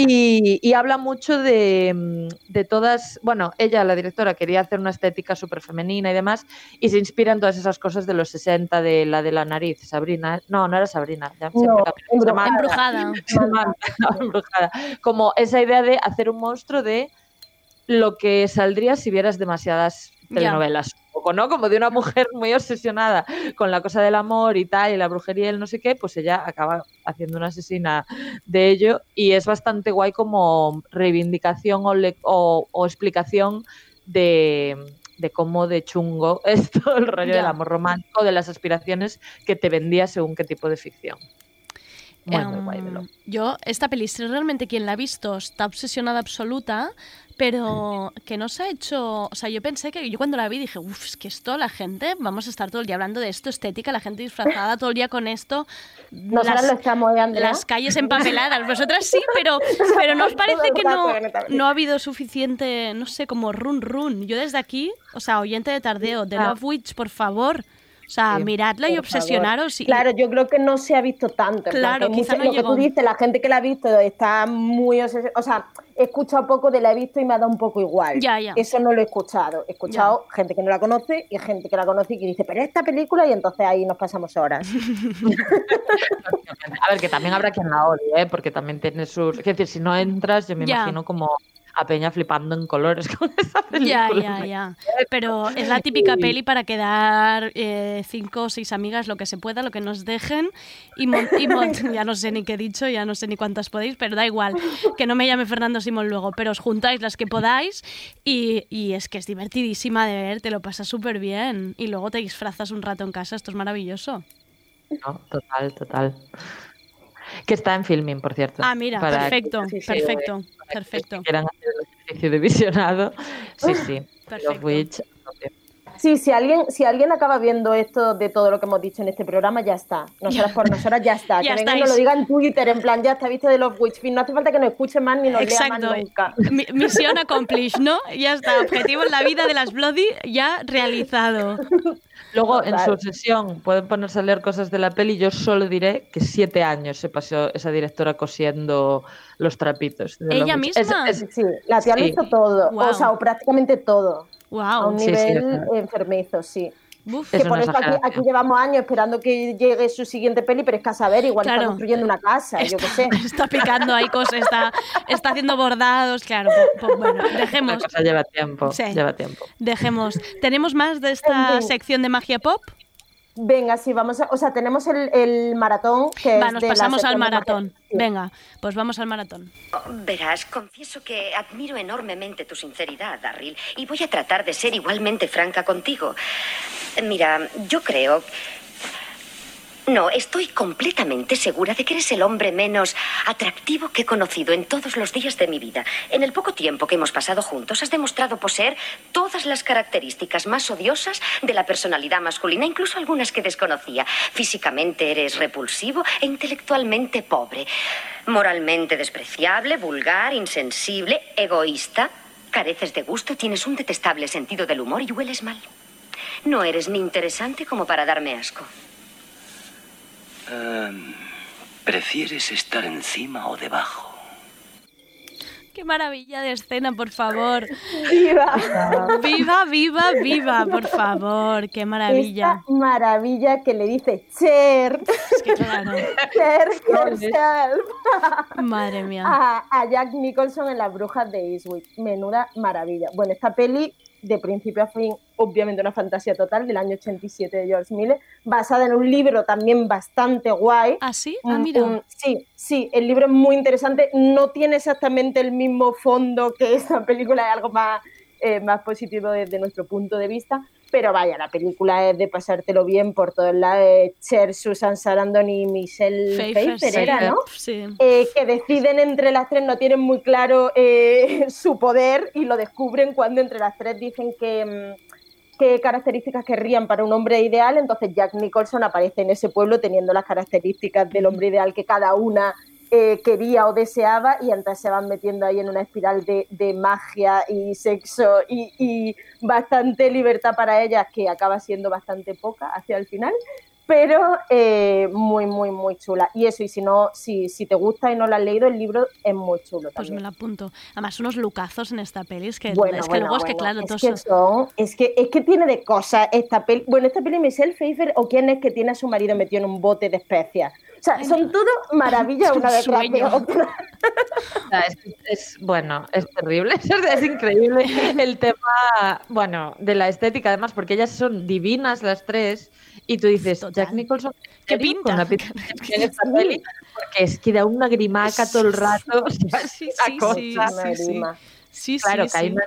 Y, y habla mucho de, mm, de todas, bueno, ella, la directora, quería hacer una estética súper femenina y demás, y se inspira en todas esas cosas de los 60, de la de la nariz, Sabrina, no, no era Sabrina, ya No, Embrujada. Embrujada. Embrujada. Como esa idea de hacer un monstruo de lo que saldría si vieras demasiadas telenovelas. Poco, ¿no? Como de una mujer muy obsesionada con la cosa del amor y tal, y la brujería y el no sé qué, pues ella acaba haciendo una asesina de ello y es bastante guay como reivindicación o, le- o- o explicación de, de cómo de chungo es todo el rollo del amor romántico, de las aspiraciones que te vendía según qué tipo de ficción. Muy, muy guay, Em, Velo. yo, esta peli, si realmente quien la ha visto está obsesionada absoluta, pero que no se ha hecho. O sea, yo pensé que yo cuando la vi dije, uff, es que esto, la gente, vamos a estar todo el día hablando de esto, estética, la gente disfrazada todo el día con esto. Nosotras las- lo estamos, ¿eh, Andrea? las calles empapeladas. Vosotras sí, pero, pero ¿no os parece que no, no ha habido suficiente, no sé, como run run? Yo desde aquí, o sea, oyente de tardeo, de Ah. Love Witch, por favor. O sea, Sí, miradla y obsesionaros. Y, Claro, yo creo que no se ha visto tanto. Claro, que quizá no lo que llegó. tú dices, la gente que la ha visto está muy obses- O sea, he escuchado poco de la he visto y me ha dado un poco igual. Ya, ya. Eso no lo he escuchado. He escuchado gente que no la conoce y gente que la conoce y que dice, pero esta película, y entonces ahí nos pasamos horas. A ver, que también habrá quien la odie, ¿eh? porque también tiene sus. Es decir, si no entras, yo me Ya. imagino como a Peña flipando en colores con esa Ya, película. ya, ya. Pero es la típica peli para quedar eh, cinco o seis amigas, lo que se pueda, lo que nos dejen. Y, mon- y mon- ya no sé ni qué he dicho, ya no sé ni cuántas podéis, pero da igual. Que no me llame Fernando Simón luego, pero os juntáis las que podáis. Y, y es que es divertidísima de ver, te lo pasas súper bien. Y luego te disfrazas un rato en casa, esto es maravilloso. No, total, total. Que está en filming, por cierto. Ah, mira, para perfecto, que- sí, sí, perfecto, que perfecto. quieran hacer el ejercicio de visionado. Sí, sí. Perfecto. Love Witch, Sí, si alguien, si alguien acaba viendo esto de todo lo que hemos dicho en este programa, ya está. Nosotras por nosotras ya está. Ya que venga y estáis. nos lo diga en Twitter, en plan, ya está, viste de Love Witch. No hace falta que nos escuche más ni nos lea Exacto. más nunca. Mi- misión accomplished, ¿no? Ya está. Objetivo en la vida de las Bloody ya realizado. Luego, en su sesión, pueden ponerse a leer cosas de la peli. Yo solo diré que siete años se pasó esa directora cosiendo los trapitos. de ¿Ella misma? Es- es- Sí, la tía lo Sí. hizo todo. O sea, o prácticamente todo. A un Wow. Sí, sí, nivel sea. enfermizo, sí. Uf. Que por eso aquí, llevamos años esperando que llegue su siguiente peli, pero es que a saber, igual Claro. está construyendo una casa, yo qué sé. Está picando ahí cosas, está, está haciendo bordados, claro. pues- pues bueno, La dejemos, cosa lleva tiempo. Sí. Lleva tiempo. dejemos. ¿Tenemos más de esta sección de magia pop? Venga, sí, vamos a. O sea, tenemos el, el maratón que Va, es nos de la pasamos al maratón. Venga, pues vamos al maratón. Verás, confieso que admiro enormemente tu sinceridad, Darryl, y voy a tratar de ser igualmente franca contigo. Mira, yo creo... No, estoy completamente segura de que eres el hombre menos atractivo que he conocido en todos los días de mi vida. En el poco tiempo que hemos pasado juntos, has demostrado poseer todas las características más odiosas de la personalidad masculina, incluso algunas que desconocía. Físicamente eres repulsivo e intelectualmente pobre. Moralmente despreciable, vulgar, insensible, egoísta. Careces de gusto, tienes un detestable sentido del humor y hueles mal. No eres ni interesante como para darme asco. Em, ¿Prefieres estar encima o debajo? Qué maravilla de escena, por favor. ¡Viva! Viva, viva, viva, por favor. Qué maravilla. Esta maravilla que le dice Cher, Es que claro. Cher herself Madre mía. a, a Jack Nicholson en Las Brujas de Eastwick. Menuda maravilla. Bueno, esta peli, de principio a fin, obviamente una fantasía total, del año 87 de George Miller, basada en un libro también bastante guay. ¿Ah, sí? Ah, Un- mira. un- sí, sí, el libro es muy interesante. No tiene exactamente el mismo fondo que esta película, es algo más, eh, más positivo desde nuestro punto de vista. Pero vaya, la película es de pasártelo bien por todos lados. Cher, Susan Sarandon y Michelle Pfeiffer, Pfeiffer, sí. era, ¿no? Sí. Eh, que deciden entre las tres, no tienen muy claro eh, su poder y lo descubren cuando entre las tres dicen que, mm, qué características querrían para un hombre ideal. Entonces Jack Nicholson aparece en ese pueblo teniendo las características del hombre ideal que cada una eh, quería o deseaba y entonces se van metiendo ahí en una espiral de, de magia y sexo y, y bastante libertad para ellas que acaba siendo bastante poca hacia el final. Pero eh, muy, muy, muy chula. Y eso, y si no, si, si te gusta y no la has leído, el libro es muy chulo Pues me lo apunto. Además, unos lucazos en esta peli. Es que, Bueno, es que bueno, luego es que, claro, es todos que son- es que es que tiene de cosas esta peli. Bueno, esta peli Michelle Pfeiffer o quién es que tiene a su marido metido en un bote de especias. O sea, son todo maravillas una detrás de sueño. otra. O sea, es, es- bueno, es terrible, es, es increíble el tema, bueno, de la estética además, porque ellas son divinas las tres y tú dices. Jack Nicholson, ¿Qué ¿en pinta? Con la pinta que tiene esta peli, porque es que da una grimaca todo el rato, Sí, sí, sí, sí, sí. Sí, Claro, sí, que hay una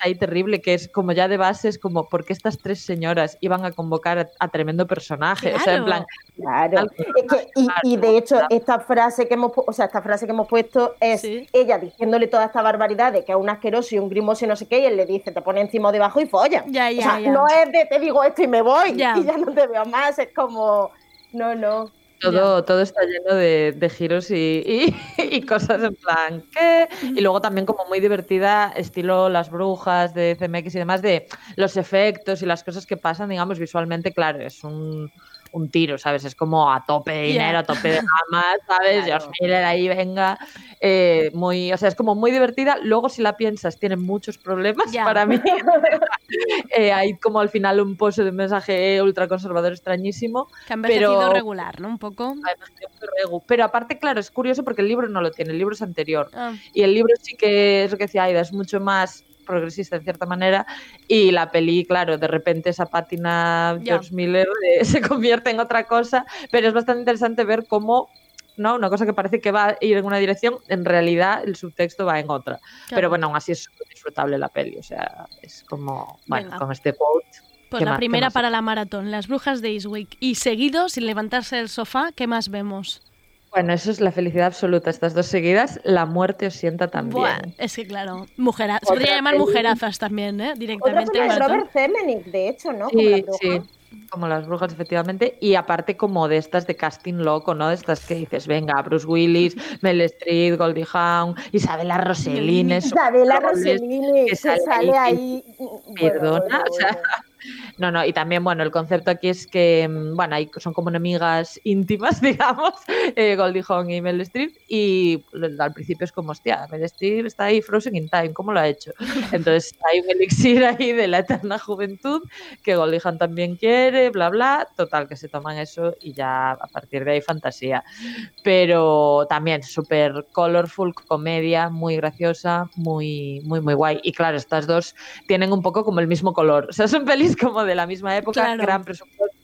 ahí terrible que es como ya de base, es como, ¿por qué estas tres señoras iban a convocar a, a tremendo personaje? O sea, en plan, Claro. Algo Es que, y, y de hecho, esta frase que hemos, o sea, esta frase que hemos puesto es Sí. ella diciéndole toda esta barbaridad de que es un asqueroso y un grimoso y no sé qué, y él le dice, te pone encima o debajo y follan. Ya, o ya, sea, ya. no es de te digo esto y me voy Ya. y ya no te veo más, es como, no, no. Todo, todo está lleno de, giros y, y- y cosas en plan, ¿qué? Y luego también como muy divertida, estilo Las Brujas de CMX y demás, de los efectos y las cosas que pasan, digamos, visualmente, claro, es un, un tiro, ¿sabes? Es como a tope de dinero, a tope de gama, ¿sabes? Claro. George Miller ahí, venga. eh, muy, o sea, es como muy divertida. Luego, si la piensas, tiene muchos problemas Ya. para mí. Eh, hay como al final un pozo de mensaje ultraconservador extrañísimo. Que ha envejecido pero- regular, ¿no? Un poco. Pero aparte, claro, es curioso porque el libro no lo tiene, el libro es anterior. Ah, Y el libro sí que es lo que decía Aida, es mucho más progresista en cierta manera. Y la peli, claro, de repente esa pátina. George Miller eh, se convierte en otra cosa. Pero es bastante interesante ver cómo. ¿no? Una cosa que parece que va a ir en una dirección, en realidad el subtexto va en otra. claro. Pero bueno, aún así es disfrutable la peli. O sea, es como, bueno, Venga. con este quote. Pues ¿qué la más- primera para la maratón, Las Brujas de Eastwick. Y seguido, sin levantarse del sofá, ¿qué más vemos? Bueno, eso es la felicidad absoluta. Estas dos seguidas, la muerte os sienta también. Buah, es que claro, mujera, se Otra podría llamar mujerazas también, ¿eh? Otra Directamente. de maratón. Robert Zemeckis, de hecho, ¿no? Como Sí, La Bruja. sí, como las brujas, efectivamente. Y aparte, como de estas de casting loco, ¿no? De estas que dices, venga, Bruce Willis, Mel Street, Goldie Hawn, Isabela Rossellini. Isabela Rossellini, que que sale ahí, bueno, Perdona, bueno, o sea. No, no, y también, bueno, el concepto aquí es que, mm, bueno, ahí son como enemigas íntimas, digamos, eh, Goldie Hawn y Mel Street, y al principio es como, hostia, Mel Street está ahí frozen in time, ¿cómo lo ha hecho? Entonces hay un elixir ahí de la eterna juventud que Goldie Hawn también quiere, bla, bla, total, que se toman eso y ya a partir de ahí fantasía. Pero también súper colorful, comedia, muy graciosa, muy, muy, muy guay. Y claro, estas dos tienen un poco como el mismo color. O sea, son pelis como de la misma época, Claro. gran presupuesto,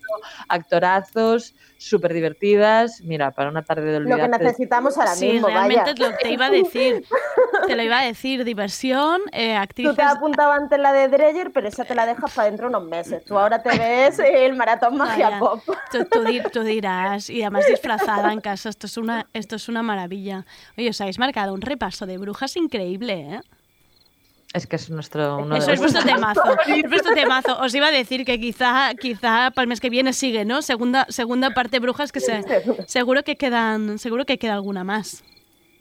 actorazos, súper divertidas. Mira, para una tarde de Lo que olvidarte. necesitamos ahora Sí, mismo, realmente vaya. lo- te iba a decir. Te lo iba a decir, diversión, eh, Tú actrices. te has apuntado antes la de Dreyer, pero esa te la dejas para dentro de unos meses. Tú ahora te ves el maratón magia Vaya. pop. Tú, tú tú dirás, y además disfrazada en casa, esto es una, esto es una maravilla. Oye, os habéis marcado un repaso de brujas increíble, ¿eh? Es que es nuestro. Uno Eso de es vuestro temazo. Es vuestro temazo. Os iba a decir que quizá, quizá para el mes que viene sigue, ¿no? Segunda, segunda parte brujas que se, seguro que quedan, seguro que queda alguna más.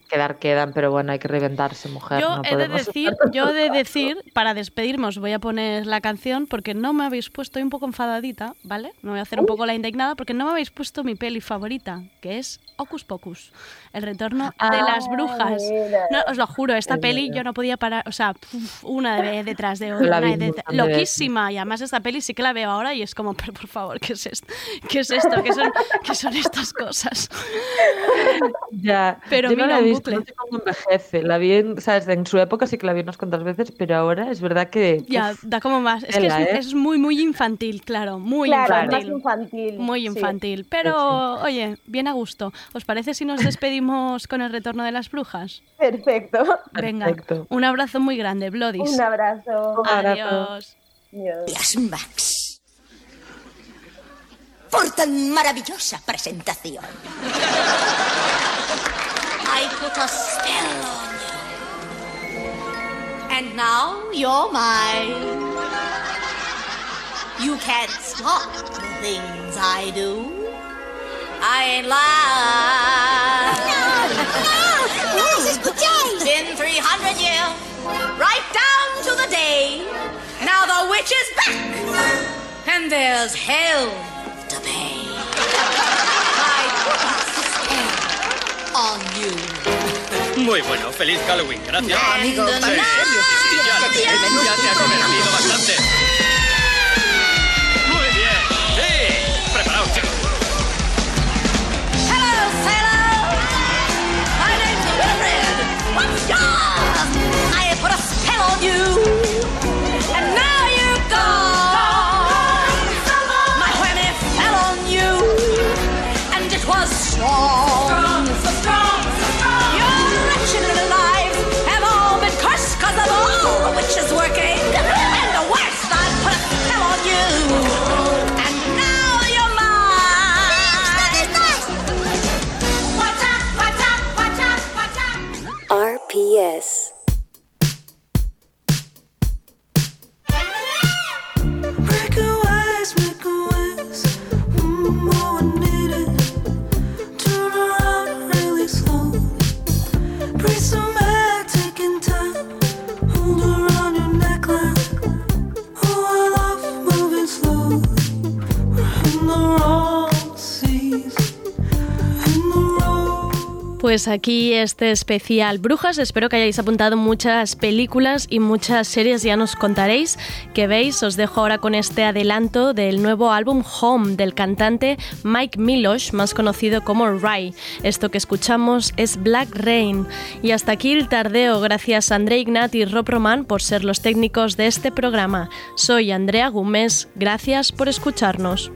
Quedar quedan, pero bueno, hay que reventarse, mujer. Yo no he de decir, yo he de decir, para despedirme os voy a poner la canción porque no me habéis puesto, estoy un poco enfadadita, ¿vale? Me voy a hacer un poco la indignada porque no me habéis puesto mi peli favorita, que es Hocus Pocus, el retorno de Ah, las brujas. No, os lo juro, esta Es peli verdad. yo no podía parar, o sea, puf, una de- detrás de otra, una de- un montón de loquísima, y además esta peli sí que la veo ahora y es como, pero por favor, ¿qué es esto? ¿Qué es esto? ¿Qué son, qué son estas cosas? Ya, Pero yo no mira, la he visto, no sé cómo envejece. La vi en, ¿sabes? en su época sí que la vi unas cuantas veces, pero ahora es verdad que. Ya, uf, da como más. Es que es, ¿eh? es muy, muy infantil, claro, muy claro, infantil. más infantil. Muy sí. infantil, pero oye, bien a gusto. ¿Os parece si nos despedimos con el retorno de las brujas? Perfecto. Venga, Perfecto. un abrazo muy grande, Blodis. Un abrazo. Adiós. Adiós. Max. Por tan maravillosa presentación. I put a spell on you. And now you're mine. You can't stop the things I do. I ain't lying. No, no, no, this is potatoes. Been 300 years, right down to the day. Now the witch is back, and there's hell to pay. Muy bueno, feliz Halloween, gracias. No, amigo, ¿en serio? Ya, te has convertido bastante. You, Pues aquí este especial Brujas. Espero que hayáis apuntado muchas películas y muchas series. Ya nos contaréis que veis. Os dejo ahora con este adelanto del nuevo álbum Home del cantante Mike Milosh, más conocido como Rai. Esto que escuchamos es Black Rain. Y hasta aquí el tardeo. Gracias a André Ignat y Rob Roman por ser los técnicos de este programa. Soy Andrea Gómez. Gracias por escucharnos.